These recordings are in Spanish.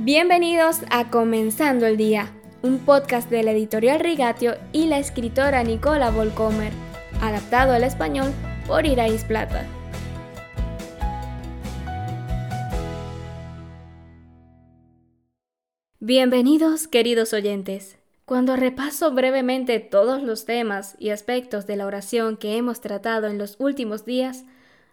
Bienvenidos a Comenzando el Día, un podcast de la editorial Rigatio y la escritora Nicola Volcomer, adaptado al español por Irais Plata. Bienvenidos, queridos oyentes. Cuando repaso brevemente todos los temas y aspectos de la oración que hemos tratado en los últimos días,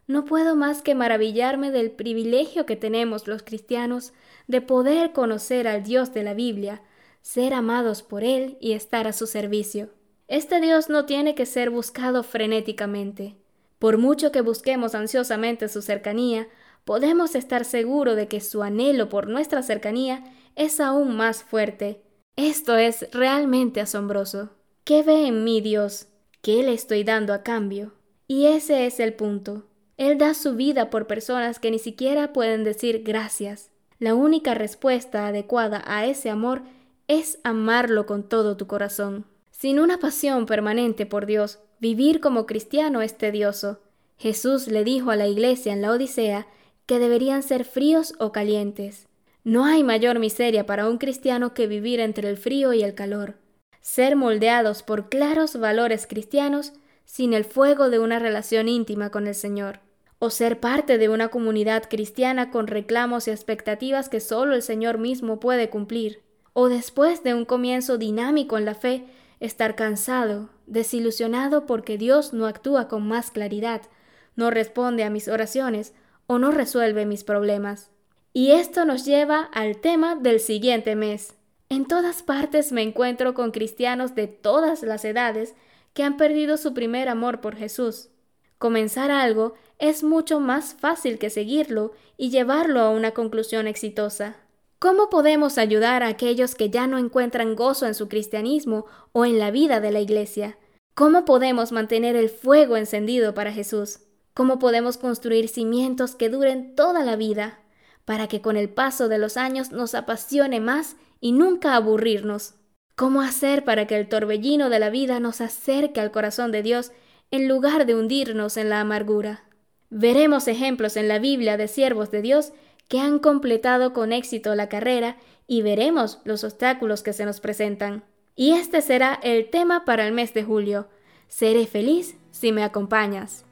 no puedo más que maravillarme del privilegio que tenemos los cristianos de poder conocer al Dios de la Biblia, ser amados por Él y estar a su servicio. Este Dios no tiene que ser buscado frenéticamente. Por mucho que busquemos ansiosamente su cercanía, podemos estar seguros de que su anhelo por nuestra cercanía es aún más fuerte. Esto es realmente asombroso. ¿Qué ve en mí Dios? ¿Qué le estoy dando a cambio? Y ese es el punto. Él da su vida por personas que ni siquiera pueden decir gracias. La única respuesta adecuada a ese amor es amarlo con todo tu corazón. Sin una pasión permanente por Dios, vivir como cristiano es tedioso. Jesús le dijo a la iglesia en la Odisea que deberían ser fríos o calientes. No hay mayor miseria para un cristiano que vivir entre el frío y el calor. Ser moldeados por claros valores cristianos sin el fuego de una relación íntima con el Señor o ser parte de una comunidad cristiana con reclamos y expectativas que solo el Señor mismo puede cumplir, o después de un comienzo dinámico en la fe, estar cansado, desilusionado porque Dios no actúa con más claridad, no responde a mis oraciones o no resuelve mis problemas. Y esto nos lleva al tema del siguiente mes. En todas partes me encuentro con cristianos de todas las edades que han perdido su primer amor por Jesús. Comenzar algo es mucho más fácil que seguirlo y llevarlo a una conclusión exitosa. ¿Cómo podemos ayudar a aquellos que ya no encuentran gozo en su cristianismo o en la vida de la Iglesia? ¿Cómo podemos mantener el fuego encendido para Jesús? ¿Cómo podemos construir cimientos que duren toda la vida, para que con el paso de los años nos apasione más y nunca aburrirnos? ¿Cómo hacer para que el torbellino de la vida nos acerque al corazón de Dios en lugar de hundirnos en la amargura? Veremos ejemplos en la Biblia de siervos de Dios que han completado con éxito la carrera y veremos los obstáculos que se nos presentan. Y este será el tema para el mes de julio. Seré feliz si me acompañas.